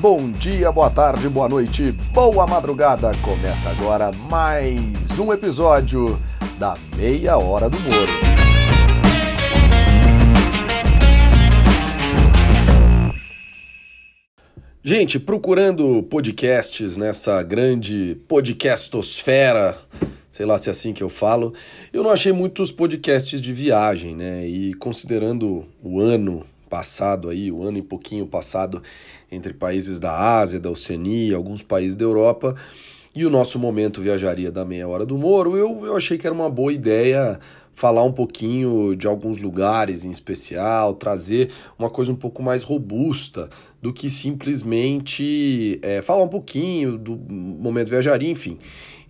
Bom dia, boa tarde, boa noite, boa madrugada. Começa agora mais um episódio da Meia Hora do Moro. Gente, procurando podcasts nessa grande podcastosfera, sei lá se é assim que eu falo, eu não achei muitos podcasts de viagem, né? E considerando o ano passado aí, o ano e pouquinho passado entre países da Ásia, da Oceania, alguns países da Europa, e o nosso momento viajaria da meia hora do Moro, eu, eu achei que era uma boa ideia falar um pouquinho de alguns lugares em especial, trazer uma coisa um pouco mais robusta do que simplesmente é, falar um pouquinho do momento viajaria, enfim.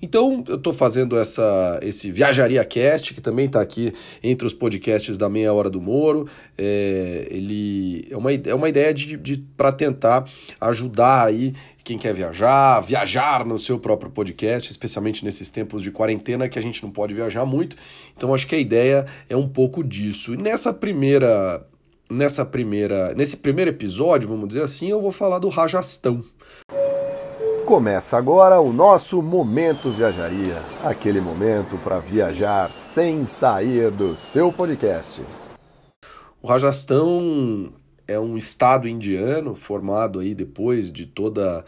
Então, eu estou fazendo essa, esse Viajaria Cast, que também está aqui entre os podcasts da Meia Hora do Moro. É, ele é uma, é uma ideia de, de para tentar ajudar aí quem quer viajar, viajar no seu próprio podcast, especialmente nesses tempos de quarentena que a gente não pode viajar muito. Então, acho que a ideia é um pouco disso. E nessa primeira nessa primeira, nesse primeiro episódio, vamos dizer assim, eu vou falar do Rajastão. Começa agora o nosso Momento Viajaria aquele momento para viajar sem sair do seu podcast. O Rajastão é um estado indiano formado aí depois de toda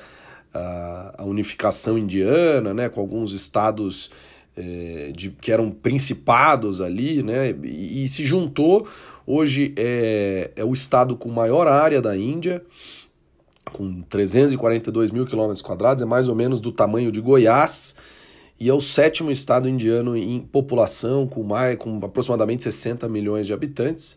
a, unificação indiana, né, com alguns estados é, de, que eram principados ali, né, e, e se juntou. Hoje é, é o estado com maior área da Índia com 342 mil quilômetros quadrados, é mais ou menos do tamanho de Goiás, e é o sétimo estado indiano em população, com, mais, com aproximadamente 60 milhões de habitantes.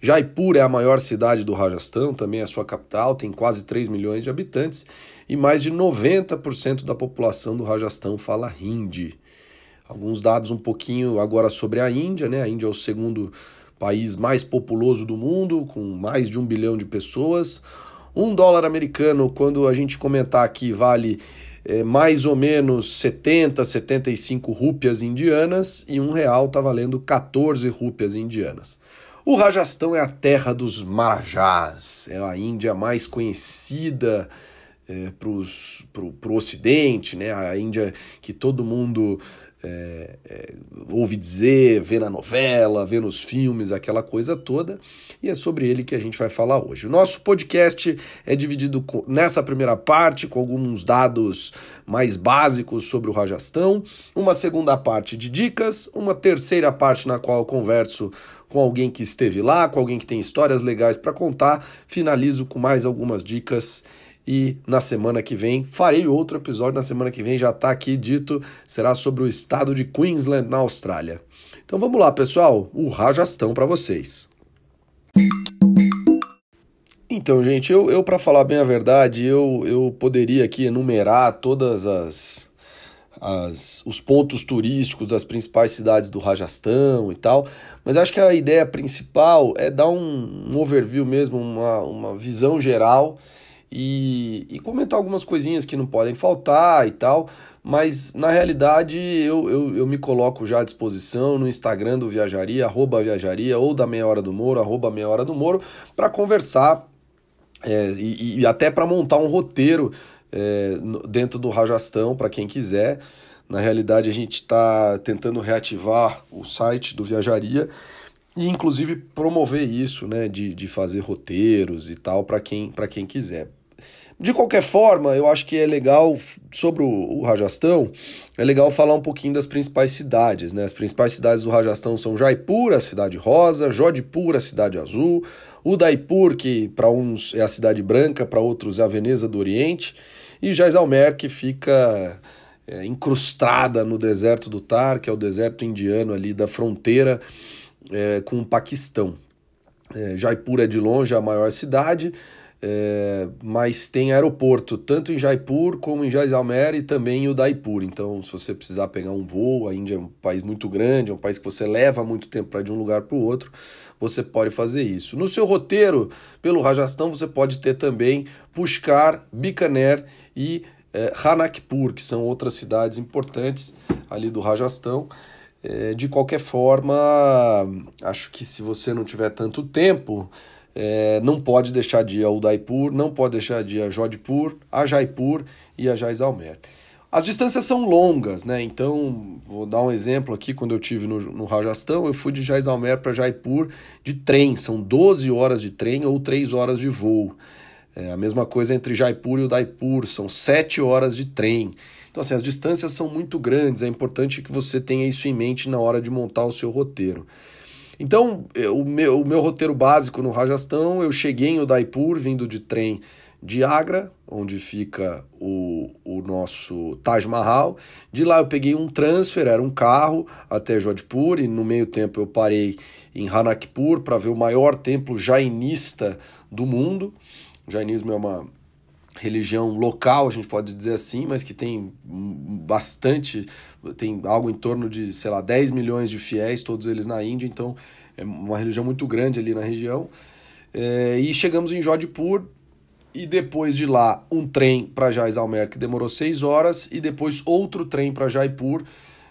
Jaipur é a maior cidade do Rajastão, também é a sua capital, tem quase 3 milhões de habitantes, e mais de 90% da população do Rajastão fala hindi. Alguns dados um pouquinho agora sobre a Índia, né? A Índia é o segundo país mais populoso do mundo, com mais de um bilhão de pessoas. Um dólar americano, quando a gente comentar aqui, vale é, mais ou menos 70, 75 rúpias indianas e um real está valendo 14 rúpias indianas. O Rajastão é a terra dos marajás, é a Índia mais conhecida é, para o ocidente, né? a Índia que todo mundo é, é, ouve dizer, vê na novela, vê nos filmes, aquela coisa toda, e é sobre ele que a gente vai falar hoje. O nosso podcast é dividido nessa primeira parte com alguns dados mais básicos sobre o Rajastão, uma segunda parte de dicas, uma terceira parte na qual eu converso com alguém que esteve lá, com alguém que tem histórias legais para contar, finalizo com mais algumas dicas e na semana que vem farei outro episódio. Na semana que vem já está aqui dito, será sobre o estado de Queensland, na Austrália. Então vamos lá, pessoal, o Rajastão para vocês. Então, gente, eu, eu para falar bem a verdade, eu, eu poderia aqui enumerar todas as, as os pontos turísticos das principais cidades do Rajastão e tal, mas acho que a ideia principal é dar um, um overview mesmo, uma, uma visão geral e, e comentar algumas coisinhas que não podem faltar e tal, mas na realidade eu, eu, eu, me coloco já à disposição no Instagram do Viajaria, arroba Viajaria, ou da Meia Hora do Moro, arroba Meia Hora do Moro, para conversar é, e, e, até para montar um roteiro é, dentro do Rajastão, para quem quiser. Na realidade, a gente está tentando reativar o site do Viajaria e, inclusive, promover isso, né, de, de fazer roteiros e tal, para quem, quem quiser. De qualquer forma, eu acho que é legal, sobre o, o Rajastão, é legal falar um pouquinho das principais cidades. Né? As principais cidades do Rajastão são Jaipur, a cidade rosa, Jodhpur, a cidade azul, Udaipur, que para uns é a cidade branca, para outros é a Veneza do Oriente, e Jaisalmer, que fica é, incrustada no deserto do Tar, que é o deserto indiano ali da fronteira é, com o Paquistão. É, Jaipur é de longe a maior cidade, é, mas tem aeroporto tanto em Jaipur como em Jaisalmer e também em Udaipur. Então, se você precisar pegar um voo, a Índia é um país muito grande, é um país que você leva muito tempo para ir de um lugar para o outro, você pode fazer isso. No seu roteiro, pelo Rajastão, você pode ter também Pushkar, Bikaner e é, Hanakpur, que são outras cidades importantes ali do Rajastão. É, de qualquer forma, acho que se você não tiver tanto tempo, é, não pode deixar de ir a Udaipur, não pode deixar de ir a Jodhpur, a Jaipur e a Jaisalmer. As distâncias são longas, né? Então, vou dar um exemplo aqui. Quando eu tive no, no Rajastão, eu fui de Jaisalmer para Jaipur de trem. São 12 horas de trem ou 3 horas de voo. É a mesma coisa entre Jaipur e Udaipur, são 7 horas de trem. Então, assim, as distâncias são muito grandes. É importante que você tenha isso em mente na hora de montar o seu roteiro. Então, o meu, o meu roteiro básico no Rajastão, eu cheguei em Udaipur vindo de trem de Agra, onde fica o, o nosso Taj Mahal. De lá eu peguei um transfer, era um carro, até Jodhpur, e no meio tempo eu parei em Hanakpur para ver o maior templo jainista do mundo. O jainismo é uma religião local, a gente pode dizer assim, mas que tem bastante, tem algo em torno de, sei lá, 10 milhões de fiéis, todos eles na Índia, então é uma religião muito grande ali na região. É, e chegamos em Jodhpur, e depois de lá um trem para Jaisalmer que demorou 6 horas e depois outro trem para Jaipur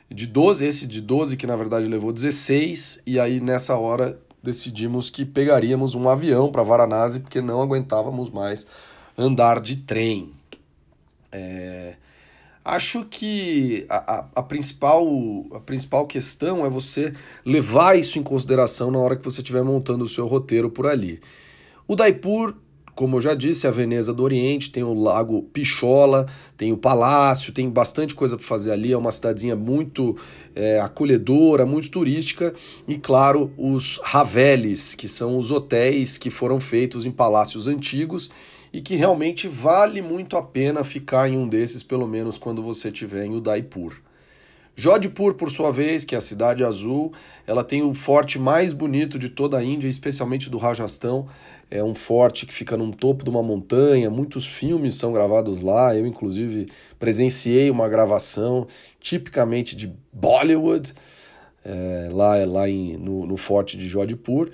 de 12, esse de 12 que na verdade levou 16 e aí nessa hora decidimos que pegaríamos um avião para Varanasi porque não aguentávamos mais andar de trem. É... Acho que a, a, a, principal, a principal questão é você levar isso em consideração na hora que você estiver montando o seu roteiro por ali. O Daipur como eu já disse, a Veneza do Oriente, tem o Lago Pichola, tem o Palácio, tem bastante coisa para fazer ali. É uma cidadezinha muito é, acolhedora, muito turística. E, claro, os Ravelis, que são os hotéis que foram feitos em palácios antigos e que realmente vale muito a pena ficar em um desses, pelo menos quando você estiver em Udaipur. Jodhpur, por sua vez, que é a cidade azul, ela tem o forte mais bonito de toda a Índia, especialmente do Rajastão. É um forte que fica no topo de uma montanha, muitos filmes são gravados lá. Eu, inclusive, presenciei uma gravação tipicamente de Bollywood, é, lá, lá em, no, no forte de Jodhpur.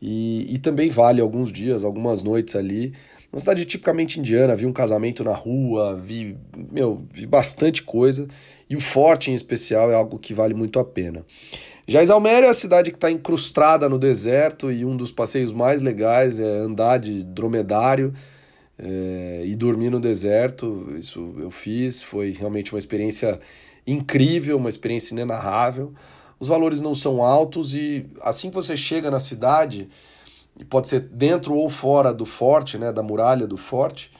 E, e também vale alguns dias, algumas noites ali. Uma cidade tipicamente indiana, vi um casamento na rua, vi, meu, vi bastante coisa. E o forte em especial é algo que vale muito a pena. Jaisalmer é a cidade que está incrustada no deserto e um dos passeios mais legais é andar de dromedário é, e dormir no deserto. Isso eu fiz, foi realmente uma experiência incrível, uma experiência inenarrável. Os valores não são altos e assim que você chega na cidade, e pode ser dentro ou fora do forte, né, da muralha do forte,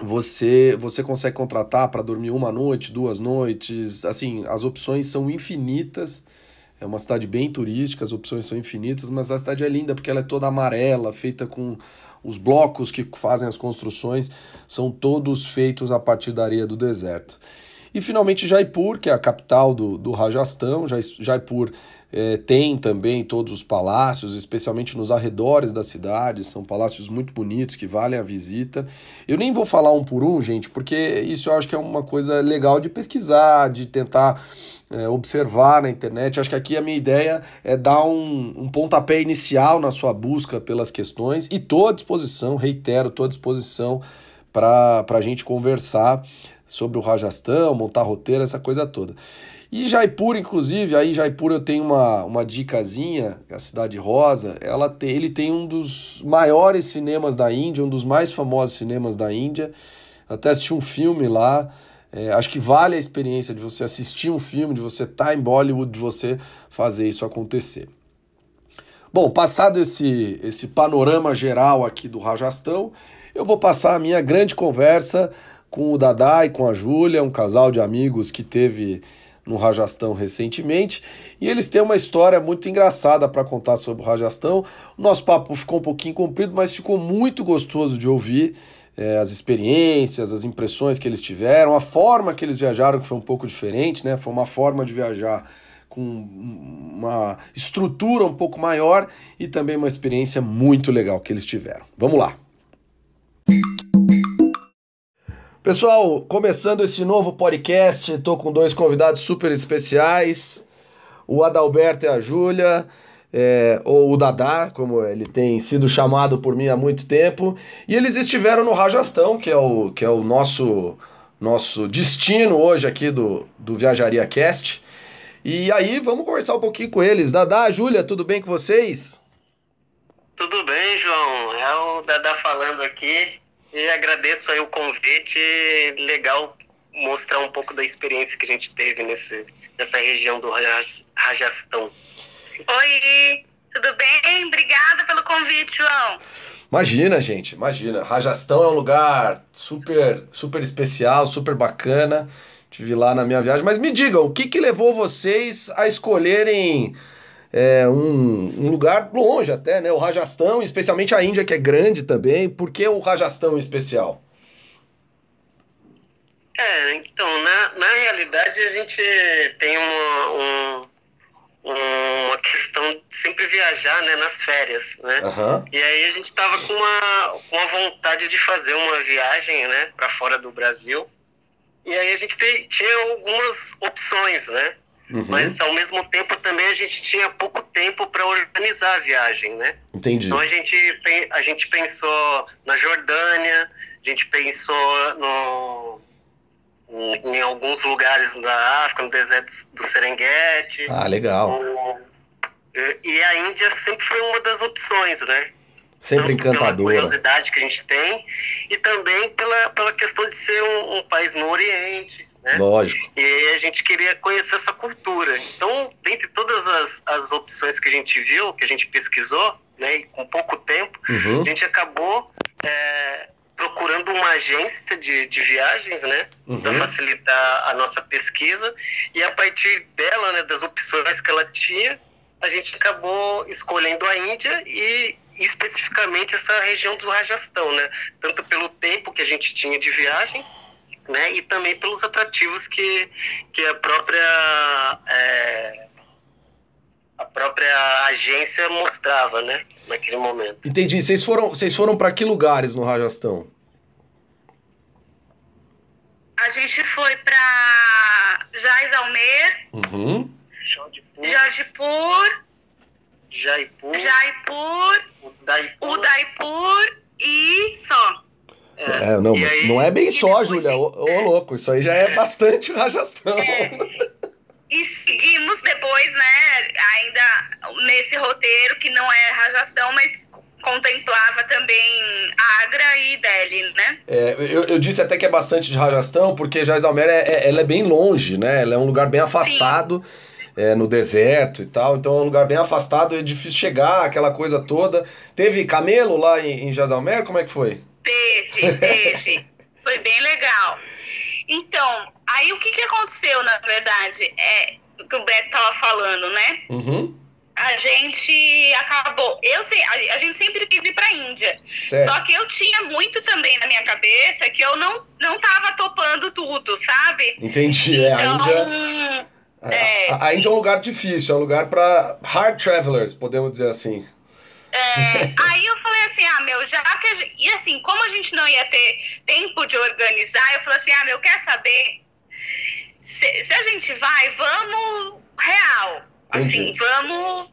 você você consegue contratar para dormir uma noite, duas noites, assim, as opções são infinitas. É uma cidade bem turística, as opções são infinitas, mas a cidade é linda porque ela é toda amarela, feita com os blocos que fazem as construções, são todos feitos a partir da areia do deserto. E finalmente Jaipur, que é a capital do, do Rajastão. Jaipur é, tem também todos os palácios, especialmente nos arredores da cidade, são palácios muito bonitos que valem a visita. Eu nem vou falar um por um, gente, porque isso eu acho que é uma coisa legal de pesquisar, de tentar é, observar na internet. Acho que aqui a minha ideia é dar um, um pontapé inicial na sua busca pelas questões e estou à disposição, reitero, estou à disposição para a gente conversar sobre o Rajastão, montar roteiro, essa coisa toda. E Jaipur, inclusive, aí Jaipur eu tenho uma, uma dicasinha, a Cidade Rosa, ela tem, ele tem um dos maiores cinemas da Índia, um dos mais famosos cinemas da Índia. Até assisti um filme lá, é, acho que vale a experiência de você assistir um filme, de você estar tá em Bollywood, de você fazer isso acontecer. Bom, passado esse, esse panorama geral aqui do Rajastão, eu vou passar a minha grande conversa com o Dadá e com a Júlia, um casal de amigos que teve no Rajastão recentemente, e eles têm uma história muito engraçada para contar sobre o Rajastão. O nosso papo ficou um pouquinho comprido, mas ficou muito gostoso de ouvir é, as experiências, as impressões que eles tiveram, a forma que eles viajaram, que foi um pouco diferente, né? Foi uma forma de viajar com uma estrutura um pouco maior e também uma experiência muito legal que eles tiveram. Vamos lá! Pessoal, começando esse novo podcast, estou com dois convidados super especiais, o Adalberto e a Júlia, é, ou o Dadá, como ele tem sido chamado por mim há muito tempo, e eles estiveram no Rajastão, que é o, que é o nosso, nosso destino hoje aqui do, do Viajaria Cast. E aí, vamos conversar um pouquinho com eles. Dadá, Júlia, tudo bem com vocês? Tudo bem, João? É o Dada falando aqui e agradeço aí o convite. Legal mostrar um pouco da experiência que a gente teve nesse, nessa região do Rajastão. Oi, tudo bem? Obrigada pelo convite, João. Imagina, gente, imagina. Rajastão é um lugar super, super especial, super bacana. Tive lá na minha viagem. Mas me digam, o que, que levou vocês a escolherem é, um, um, lugar longe até, né? O Rajastão, especialmente a Índia, que é grande também. Por que o Rajastão em especial? É, então, na, na realidade a gente tem uma, um, uma questão de sempre viajar né, nas férias, né? Uhum. E aí a gente tava com uma, uma vontade de fazer uma viagem, né, para fora do Brasil. E aí a gente tinha algumas opções, né? Uhum. Mas ao mesmo tempo também a gente tinha pouco tempo para organizar a viagem, né? Entendi. Então a gente, a gente pensou na Jordânia, a gente pensou no, em alguns lugares da África, no deserto do Serengeti. Ah, legal. e a Índia sempre foi uma das opções, né? Sempre Tanto encantadora. Pela curiosidade que a gente tem e também pela, pela questão de ser um, um país no Oriente, né? Lógico. E a gente queria conhecer essa cultura. Então, dentre todas as, as opções que a gente viu, que a gente pesquisou, né, e com pouco tempo, uhum. a gente acabou é, procurando uma agência de, de viagens, né, uhum. para facilitar a nossa pesquisa. E a partir dela, né, das opções que ela tinha, a gente acabou escolhendo a Índia e especificamente essa região do Rajastão, né? Tanto pelo tempo que a gente tinha de viagem, né? E também pelos atrativos que, que a própria é, a própria agência mostrava, né? Naquele momento. Entendi. Vocês foram, vocês foram para que lugares no Rajastão? A gente foi para Jaisalmer, uhum. Jodhpur, Jaipur, Jaipur, Udaipur, Udaipur e só. É, não, mas aí, não é bem só, Júlia. Ô, ô, louco, isso aí já é, é. bastante Rajastão. É. E seguimos depois, né, ainda nesse roteiro que não é Rajastão, mas contemplava também Agra e Delhi, né? É, eu, eu disse até que é bastante de Rajastão, porque Jaisalmer é, é, ela é bem longe, né? Ela é um lugar bem afastado. É, no deserto e tal, então é um lugar bem afastado, é difícil chegar, aquela coisa toda. Teve camelo lá em, em Jaisalmer? Como é que foi? Teve, teve. Foi bem legal. Então, aí o que, que aconteceu, na verdade? É o que o Beto tava falando, né? Uhum. A gente acabou. Eu sei, a, a, gente sempre quis ir pra Índia. Certo. Só que eu tinha muito também na minha cabeça que eu não, não tava topando tudo, sabe? Entendi. Então, é, a Índia. É... A, a Índia é um lugar difícil, é um lugar para hard travelers, podemos dizer assim. É, aí eu falei assim, ah, meu, já que. Gente, e assim, como a gente não ia ter tempo de organizar, eu falei assim, ah, meu, quer saber? Se, se a gente vai, vamos real. Assim, vamos.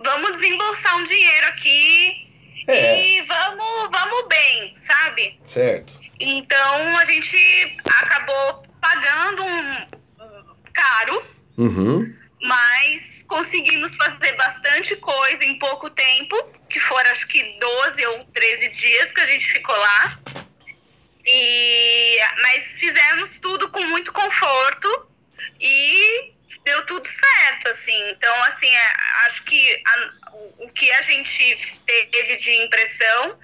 Vamos desembolsar um dinheiro aqui é. e vamos, vamos bem, sabe? Certo. Então a gente acabou pagando um caro, uhum. mas conseguimos fazer bastante coisa em pouco tempo, que foram acho que 12 ou 13 dias que a gente ficou lá. E, mas fizemos tudo com muito conforto e deu tudo certo, assim. Então, assim, é, acho que a, o que a gente teve de impressão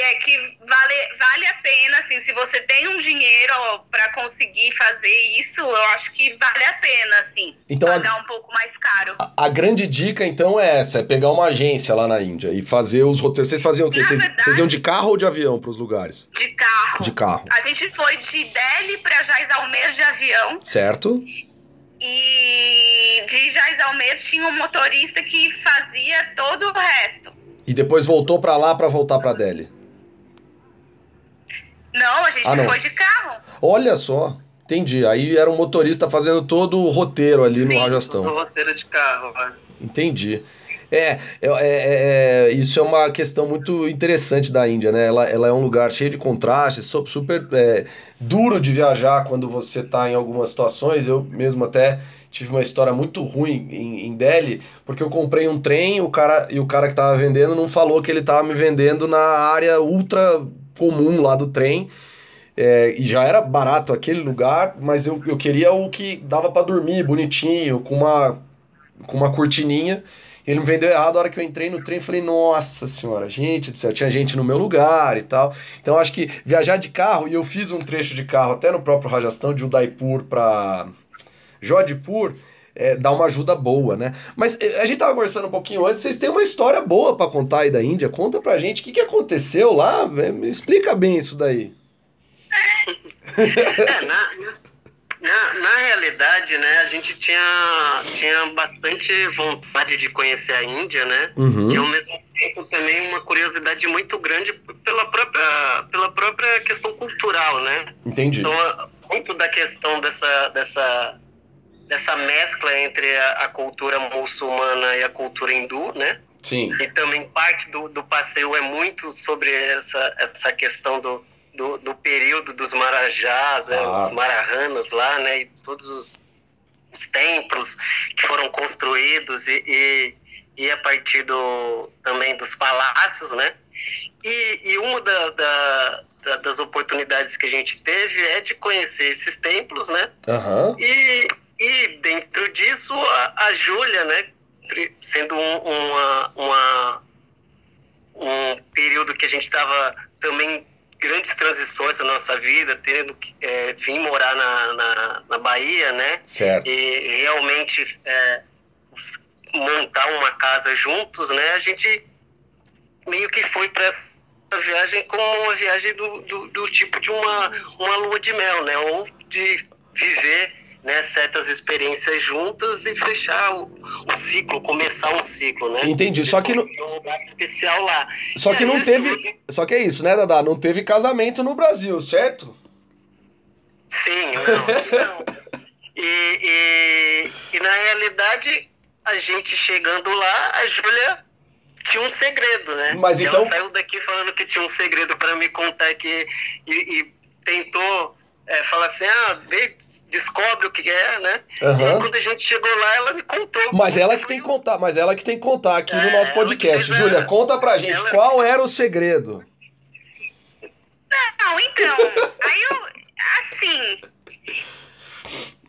que é que vale, vale a pena, assim, se você tem um dinheiro para conseguir fazer isso, eu acho que vale a pena, assim, então, pagar a, um pouco mais caro. A, a, grande dica, então, é essa, é pegar uma agência lá na Índia e fazer os roteiros. Vocês faziam o quê? Vocês, verdade, vocês iam de carro ou de avião para os lugares? De carro. De carro. A gente foi de Delhi para Jaisalmer de avião. Certo. E de Jaisalmer tinha um motorista que fazia todo o resto. E depois voltou para lá para voltar para Delhi. Não, a gente ah, não. foi de carro. Olha só. Entendi. Aí era um motorista fazendo todo o roteiro ali Sim, no Rajastão. Todo o roteiro de carro. Mas... Entendi. É, é, é, é, isso é uma questão muito interessante da Índia, né? Ela, ela é um lugar cheio de contrastes, super é, duro de viajar quando você está em algumas situações. Eu mesmo até tive uma história muito ruim em, em Delhi, porque eu comprei um trem o cara, e o cara que estava vendendo não falou que ele estava me vendendo na área ultra comum lá do trem. É, e já era barato aquele lugar, mas eu, eu queria o que dava para dormir bonitinho, com uma, com uma cortininha. Ele me vendeu errado a hora que eu entrei no trem falei, nossa senhora, gente do céu, tinha gente no meu lugar e tal. Então acho que viajar de carro, e eu fiz um trecho de carro até no próprio Rajastão, de Udaipur para Jodhpur, é, dá uma ajuda boa, né? Mas é, a gente tava conversando um pouquinho antes, vocês têm uma história boa para contar aí da Índia. Conta pra gente o que, que aconteceu lá, me explica bem isso daí. É, na, na, na, realidade, né, a gente tinha, tinha bastante vontade de conhecer a Índia, né? Uhum. E ao mesmo tempo também uma curiosidade muito grande pela própria, pela própria questão cultural, né? Entendi. Então, muito da questão dessa, dessa, dessa mescla entre a, a cultura muçulmana e a cultura hindu, né? Sim. E também parte do, do passeio é muito sobre essa, essa questão do, do, do período dos marajás, né, ah. os marahanas lá, né? E todos os, os templos que foram construídos e, e, e, a partir do, também dos palácios, né? E, e uma da, da, das oportunidades que a gente teve é de conhecer esses templos, né? Uhum. E, e dentro disso, a, a Júlia, né? Sendo um, uma, uma, um período que a gente estava também grandes transições na nossa vida, tendo que é, vir morar na, na, na, Bahia, né? Certo. E realmente é, montar uma casa juntos, né? A gente meio que foi para essa viagem como uma viagem do, do, do, tipo de uma, uma lua de mel, né? Ou de viver né, certas experiências juntas e fechar o, o, ciclo, começar um ciclo, né? Entendi. Só que não. Um lugar especial lá. Só e que não teve. Só que é isso, né, Dada? Não teve casamento no Brasil, certo? Sim, não. não. E, e, e na realidade, a gente chegando lá, a Júlia tinha um segredo, né? Mas então... Ela saiu daqui falando que tinha um segredo para me contar que e, e tentou é, falar assim, ah, descobre o que é, né? Uhum. E quando a gente chegou lá, ela me contou. Mas ela que tem que contar, mas ela que tem que contar aqui é, no nosso podcast. Júlia, conta pra gente ela... qual era o segredo. Não, então, aí eu, assim,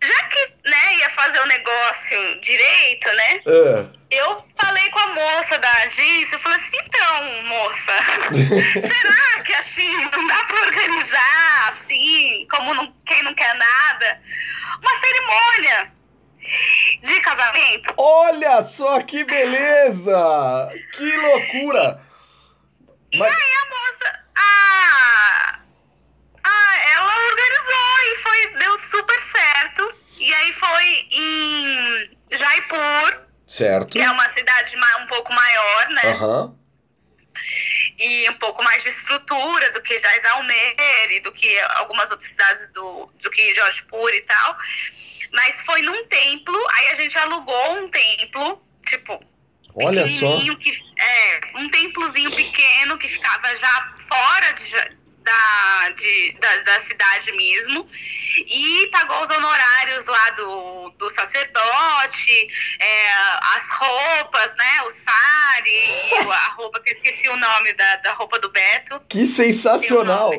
já que, né, ia fazer o negócio direito, né? É. Eu falei com a moça da agência, eu falei assim, então, moça, será que assim, não dá pra organizar assim, como não, quem não quer nada, uma cerimônia de casamento? Olha só que beleza! Que loucura! E Mas... aí a moça, ah, ela organizou e foi, deu super certo. E aí foi em Jaipur. Certo. Que é uma cidade um pouco maior, né? Uhum. E um pouco mais de estrutura do que Jaisalmer e do que algumas outras cidades do, do que Jodhpur e tal. Mas foi num templo, aí a gente alugou um templo, tipo, Olha só. Que, é, um templozinho pequeno que ficava já fora de, da, de, da, da, cidade mesmo e pagou os honorários lá do, do sacerdote, é, as roupas, né? O sari, a roupa que eu esqueci o nome da, da roupa do Beto. Que sensacional!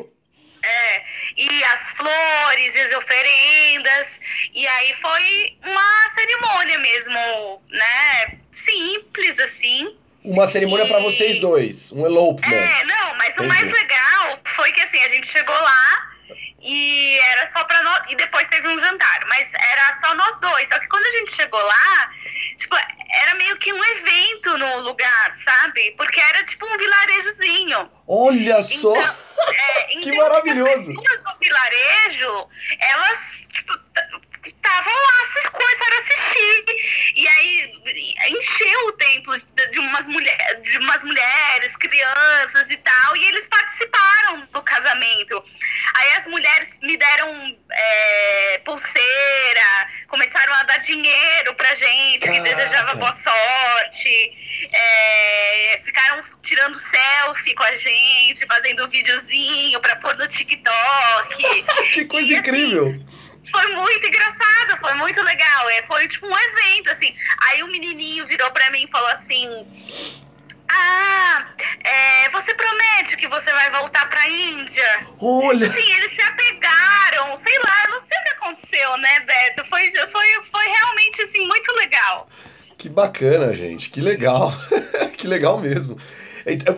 É, e as flores, as oferendas, e aí foi uma cerimônia mesmo, né? Simples assim uma cerimônia e... para vocês dois, um elopement. É, não, mas Entendi. o mais legal foi que assim, a gente chegou lá e era só pra nós. E depois teve um jantar, mas era só nós dois. Só que quando a gente chegou lá, tipo, era meio que um evento no lugar, sabe? Porque era tipo um vilarejozinho. Olha só! Então, é, que então, maravilhoso! As pessoas do vilarejo, elas, tipo, estavam lá, começaram a assistir. E aí encheu o templo de umas, mulher, de umas mulheres, crianças e tal, e eles participaram do casamento. Aí as mulheres me deram é, pulseira, começaram a dar dinheiro pra gente, que desejava boa sorte. é, ficaram tirando selfie com a gente, fazendo videozinho pra pôr no TikTok. que coisa e, assim, incrível! Assim, foi muito engraçado, foi muito legal. É, foi tipo um evento, assim. Aí o menininho virou pra mim e falou assim: ah, é, você promete que você vai voltar pra Índia? Olha! Sim, eles se apegaram, sei lá, eu não sei o que aconteceu, né, Beto? Foi, foi, foi realmente, assim, muito legal. Que bacana, gente, que legal. que legal mesmo.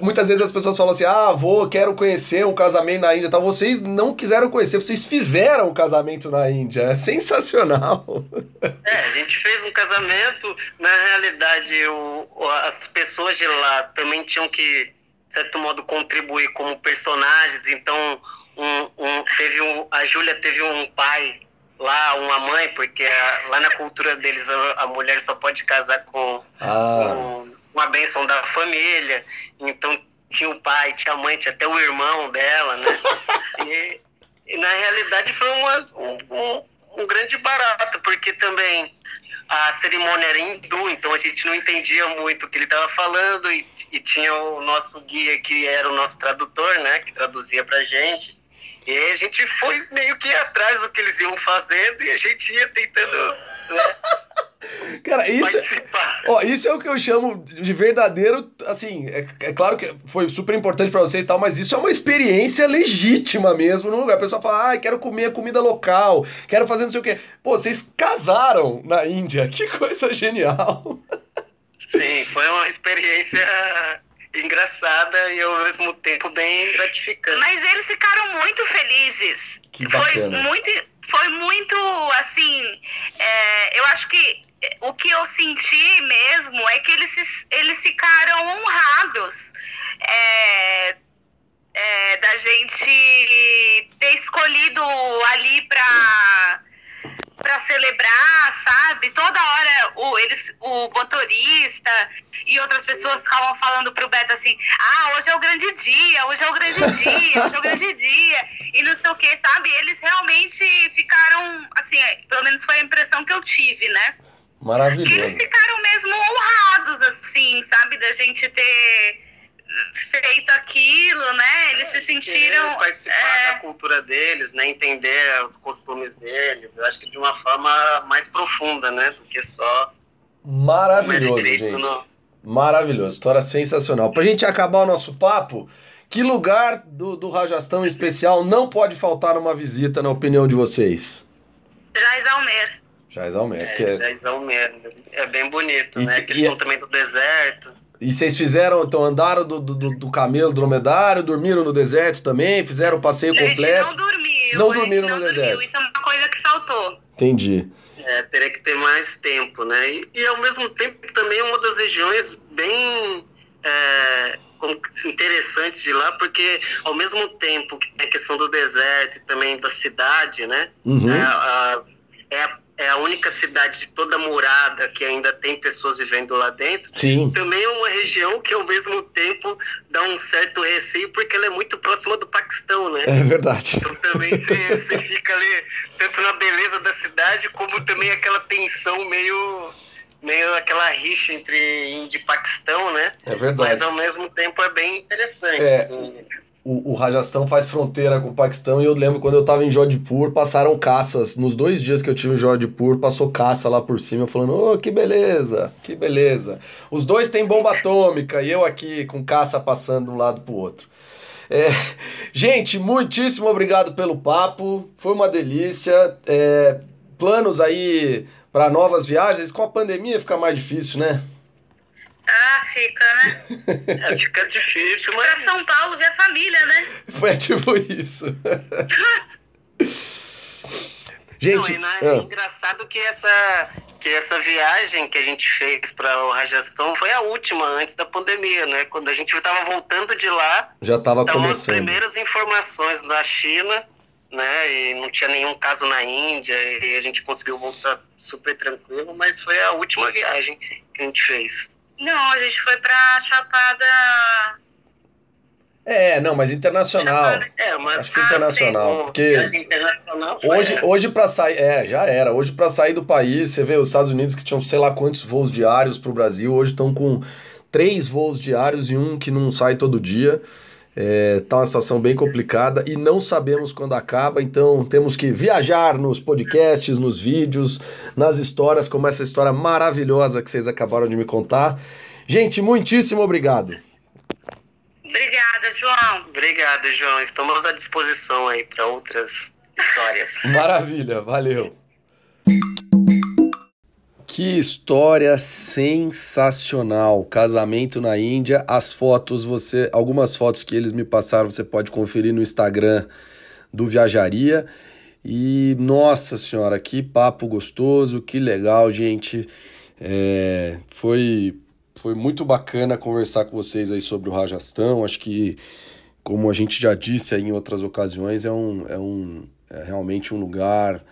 Muitas vezes as pessoas falam assim: ah, vou, quero conhecer um casamento na Índia. Tal. Vocês não quiseram conhecer, vocês fizeram o um casamento na Índia. É sensacional. É, a gente fez um casamento. Na realidade, o, as pessoas de lá também tinham que, de certo modo, contribuir como personagens. Então, um, um, teve um, a Júlia teve um pai lá, uma mãe, porque a, lá na cultura deles a, a, mulher só pode casar com. Ah. com uma bênção da família. Então tinha o pai, tinha a mãe, tinha até o irmão dela, né? e, e, na realidade foi uma, um, um, um, grande barato, porque também a cerimônia era hindu, então a gente não entendia muito o que ele estava falando e, e, tinha o nosso guia que era o nosso tradutor, né? Que traduzia pra gente. E a gente foi meio que atrás do que eles iam fazendo e a gente ia tentando. Né? Cara, isso, ó, isso é o que eu chamo de verdadeiro, assim, é, é claro que foi super importante para vocês e tal, mas isso é uma experiência legítima mesmo no lugar. A pessoa fala, ah, quero comer comida local, quero fazer não sei o quê. Pô, vocês casaram na Índia, que coisa genial. Sim, foi uma experiência engraçada e ao mesmo tempo bem gratificante. Mas eles ficaram muito felizes. Que bacana. Foi muito, foi muito assim. É, eu acho que o que eu senti mesmo é que eles, eles ficaram honrados é, é, da gente ter escolhido ali para para celebrar, sabe? Toda hora o, eles, o motorista e outras pessoas ficavam falando pro Beto assim: ah, hoje é o grande dia, hoje é o grande dia, hoje é o grande dia, e não sei o que, sabe? Eles realmente ficaram, assim, pelo menos foi a impressão que eu tive, né? Maravilhoso. Que eles ficaram mesmo honrados, assim, sabe, da gente ter feito aquilo, né? Eles se sentiram. Participar é... da cultura deles, né? Entender os costumes deles. Eu acho que de uma forma mais profunda, né? Do que só. Maravilhoso, gente. No... Maravilhoso. História sensacional. Pra gente acabar o nosso papo, que lugar do, do Rajastão especial não pode faltar numa visita, na opinião de vocês? Jaisalmer. Jaisalmer. É, que é... Jaisalmer. É bem bonito, e, né? A questão e... também do deserto. E vocês fizeram, então andaram do, do, do camelo, dromedário, dormiram no deserto também, fizeram o passeio completo? não dormiu. Não dormiram não no dormiu. deserto. Isso é uma coisa que faltou. Entendi. É, teria que ter mais tempo, né? E, e ao mesmo tempo também é uma das regiões bem é, interessantes de lá, porque ao mesmo tempo que tem a questão do deserto e também da cidade, né? Uhum. É, a, é a é a única cidade de toda murada que ainda tem pessoas vivendo lá dentro. Sim. Também é uma região que ao mesmo tempo dá um certo receio porque ela é muito próxima do Paquistão, né? É verdade. Então também você fica ali tanto na beleza da cidade como também aquela tensão meio meio aquela rixa entre Índia e Paquistão, né? É verdade. Mas ao mesmo tempo é bem interessante. É. Assim o, o Rajastão faz fronteira com o Paquistão e eu lembro quando eu estava em Jodhpur, passaram caças. Nos dois dias que eu tive em Jodhpur, passou caça lá por cima, falando, oh, que beleza, que beleza. Os dois têm bomba atômica e eu aqui com caça passando de um lado pro outro. É, gente, muitíssimo obrigado pelo papo, foi uma delícia. É, planos aí para novas viagens, com a pandemia fica mais difícil, né? Ah, fica, né? É, fica difícil, mas. Pra São Paulo ver a família, né? Foi tipo isso. Gente, Não, é ah. engraçado que essa, que essa viagem que a gente fez para o Rajastão foi a última antes da pandemia, né? Quando a gente estava voltando de lá, já estava começando. as primeiras informações da China, né? E não tinha nenhum caso na Índia e a gente conseguiu voltar super tranquilo, mas foi a última viagem que a gente fez. Não, a gente foi pra Chapada. É, não, mas internacional. É, mas acho que internacional, ah, porque internacional hoje, hoje para sair, é, já era. Hoje para sair do país, você vê os Estados Unidos que tinham sei lá quantos voos diários para o Brasil, hoje estão com três voos diários e um que não sai todo dia. É, tá uma situação bem complicada e não sabemos quando acaba, então temos que viajar nos podcasts, nos vídeos, nas histórias, como essa história maravilhosa que vocês acabaram de me contar. Gente, muitíssimo obrigado. Obrigada, João. Obrigado, João. Estamos à disposição aí para outras histórias. Maravilha, valeu. Que história sensacional! Casamento na Índia, as fotos, você, algumas fotos que eles me passaram, você pode conferir no Instagram do Viajaria. E nossa senhora, que papo gostoso, que legal, gente. É, foi foi muito bacana conversar com vocês aí sobre o Rajastão. Acho que, como a gente já disse aí em outras ocasiões, é um, é um é realmente um lugar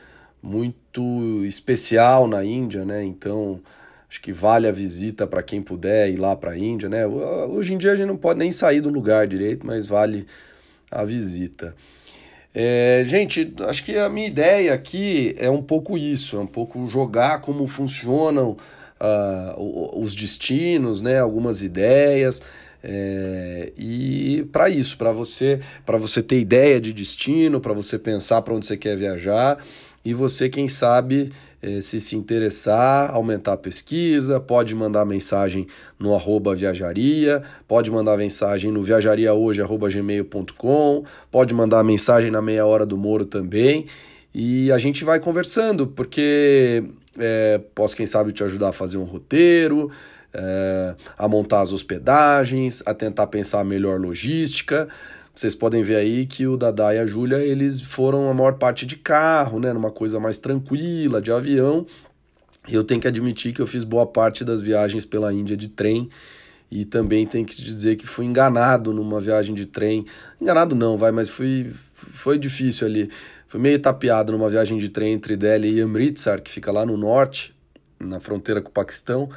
muito especial na Índia, né? Então, acho que vale a visita para quem puder ir lá para a Índia, né? Hoje em dia a gente não pode nem sair do lugar direito, mas vale a visita. É, gente, acho que a minha ideia aqui é um pouco isso, é um pouco jogar como funcionam uh, os destinos, né? Algumas ideias. É, e para isso, para você, para você ter ideia de destino, para você pensar para onde você quer viajar e você, quem sabe, eh, se se interessar, aumentar a pesquisa, pode mandar mensagem no arroba viajaria, pode mandar mensagem no viajariahoje.gmail.com, pode mandar mensagem na meia hora do Moro também. E a gente vai conversando, porque é, posso, quem sabe, te ajudar a fazer um roteiro, é, a montar as hospedagens, a tentar pensar a melhor logística. Vocês podem ver aí que o Dada e a Júlia, eles foram a maior parte de carro, né, numa coisa mais tranquila, de avião. Eu tenho que admitir que eu fiz boa parte das viagens pela Índia de trem e também tenho que dizer que fui enganado numa viagem de trem. Enganado não, vai, mas fui foi difícil ali. Fui meio tapeado numa viagem de trem entre Delhi e Amritsar, que fica lá no norte, na fronteira com o Paquistão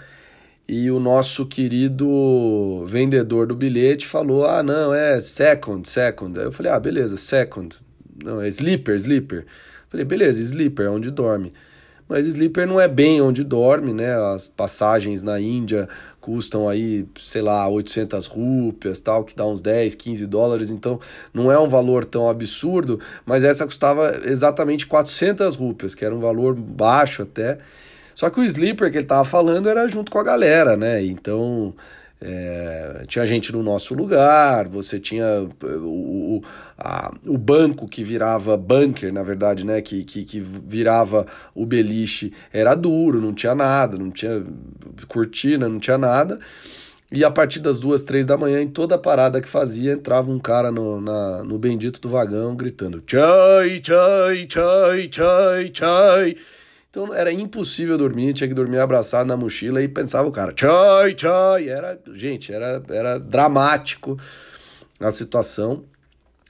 e o nosso querido vendedor do bilhete falou: ah, não, é second, second. Aí eu falei: ah, beleza, second. Não, é sleeper, sleeper. Falei: beleza, sleeper é onde dorme. Mas sleeper não é bem onde dorme, né? As passagens na Índia custam aí, sei lá, 800 rúpias, tal, que dá uns 10, 15 dólares, então não é um valor tão absurdo, mas essa custava exatamente 400 rúpias, que era um valor baixo até. Só que o sleeper que ele tava falando era junto com a galera, né? Então é, tinha gente no nosso lugar, você tinha o, o, a, o banco que virava bunker, na verdade, né? Que, que, que virava o beliche, era duro, não tinha nada, não tinha cortina, não tinha nada. E a partir das duas, três da manhã, em toda parada que fazia, entrava um cara no, na, no bendito do vagão gritando: Chai, chai, chai, chai, chai. Então era impossível dormir, tinha que dormir abraçado na mochila e pensava o cara, tchai, tchai. Era, gente, era, era dramático a situação.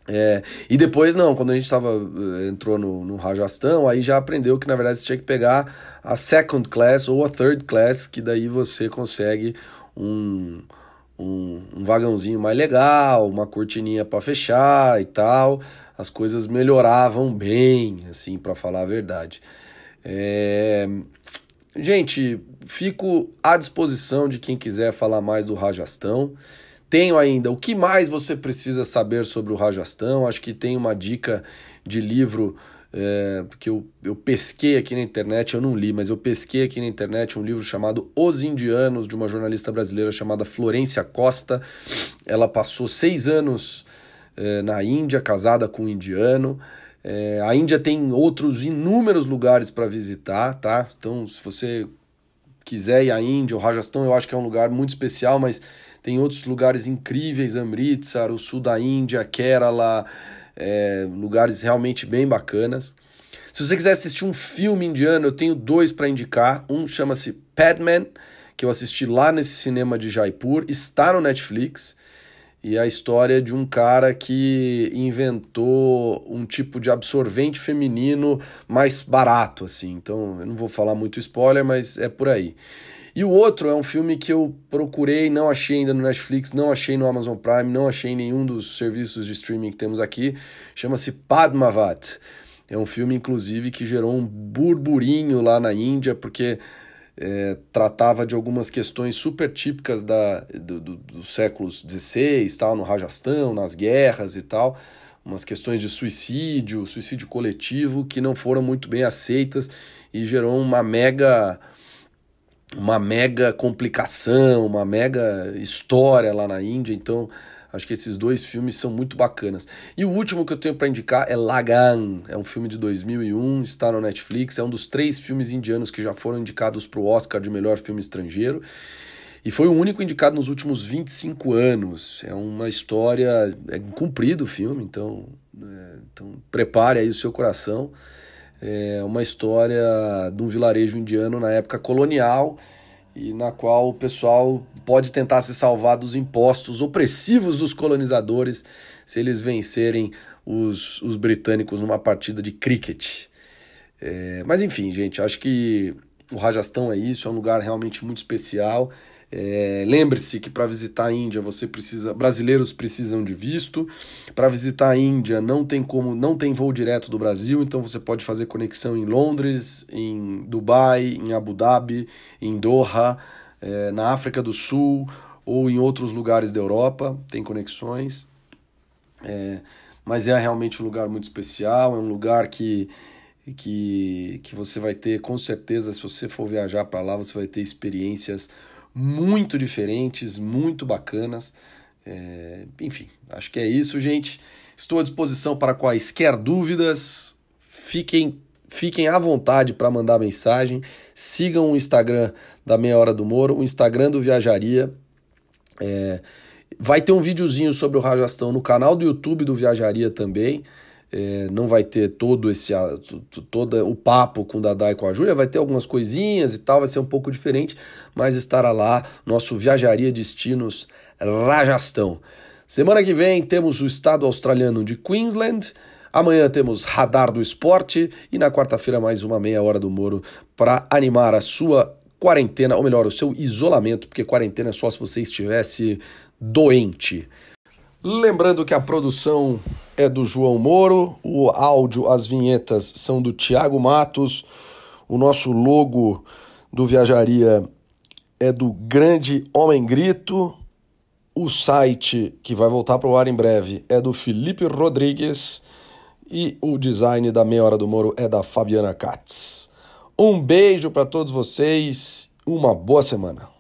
É, e depois, não, quando a gente tava, eh, entrou no, no Rajastão, aí já aprendeu que na verdade você tinha que pegar a second class ou a third class, que daí você consegue um, um, um vagãozinho mais legal, uma cortininha para fechar e tal. As coisas melhoravam bem, assim, para falar a verdade. É... Gente, fico à disposição de quem quiser falar mais do Rajastão. Tenho ainda o que mais você precisa saber sobre o Rajastão. Acho que tem uma dica de livro é, que eu, eu pesquei aqui na internet, eu não li, mas eu pesquei aqui na internet um livro chamado Os Indianos, de uma jornalista brasileira chamada Florência Costa. Ela passou seis anos é, na Índia, casada com um indiano. É, a Índia tem outros inúmeros lugares para visitar, tá? Então, se você quiser ir à Índia, o Rajasthan eu acho que é um lugar muito especial, mas tem outros lugares incríveis, Amritsar, o sul da Índia, Kerala, é, lugares realmente bem bacanas. Se você quiser assistir um filme indiano, eu tenho dois para indicar. Um chama-se Padman, que eu assisti lá nesse cinema de Jaipur, está no Netflix e a história de um cara que inventou um tipo de absorvente feminino mais barato, assim. Então, eu não vou falar muito spoiler, mas é por aí. E o outro é um filme que eu procurei, não achei ainda no Netflix, não achei no Amazon Prime, não achei em nenhum dos serviços de streaming que temos aqui. Chama-se Padmavat. É um filme, inclusive, que gerou um burburinho lá na Índia, porque é, tratava de algumas questões super típicas da, do, do, dos séculos XVI, no Rajastão, nas guerras e tal, umas questões de suicídio, suicídio coletivo, que não foram muito bem aceitas e gerou uma mega uma mega complicação, uma mega história lá na Índia, então Acho que esses dois filmes são muito bacanas. E o último que eu tenho para indicar é Lagan. É um filme de 2001, está no Netflix. É um dos três filmes indianos que já foram indicados para o Oscar de melhor filme estrangeiro. E foi o único indicado nos últimos 25 anos. É uma história. É cumprido o filme, então, é, então prepare aí o seu coração. É uma história de um vilarejo indiano na época colonial e na qual o pessoal pode tentar se salvar dos impostos opressivos dos colonizadores se eles vencerem os, os britânicos numa partida de cricket. É, mas enfim, gente, acho que o Rajastão é isso, é um lugar realmente muito especial. É, Lembre-se que para visitar a Índia você precisa, brasileiros precisam de visto. Para visitar a Índia não tem como, não tem voo direto do Brasil, então você pode fazer conexão em Londres, em Dubai, em Abu Dhabi, em Doha, é, na África do Sul ou em outros lugares da Europa tem conexões. É, mas é realmente um lugar muito especial, é um lugar que que, que você vai ter, com certeza, se você for viajar para lá, você vai ter experiências muito diferentes, muito bacanas. É, enfim, acho que é isso, gente. Estou à disposição para quaisquer dúvidas. Fiquem, fiquem à vontade para mandar mensagem. Sigam o Instagram da Meia Hora do Moro, o Instagram do Viajaria. É, vai ter um videozinho sobre o Rajastão no canal do YouTube do Viajaria também. É, não vai ter todo esse todo o papo com o Dadá e com a Júlia, vai ter algumas coisinhas e tal, vai ser um pouco diferente, mas estará lá nosso Viajaria Destinos Rajastão. Semana que vem temos o estado australiano de Queensland, amanhã temos Radar do Esporte e na quarta-feira mais uma meia hora do Moro para animar a sua quarentena, ou melhor, o seu isolamento, porque quarentena é só se você estivesse doente. Lembrando que a produção é do João Moro, o áudio, as vinhetas são do Tiago Matos, o nosso logo do Viajaria é do Grande Homem Grito, o site que vai voltar para o ar em breve é do Felipe Rodrigues e o design da Meia Hora do Moro é da Fabiana Katz. Um beijo para todos vocês, uma boa semana.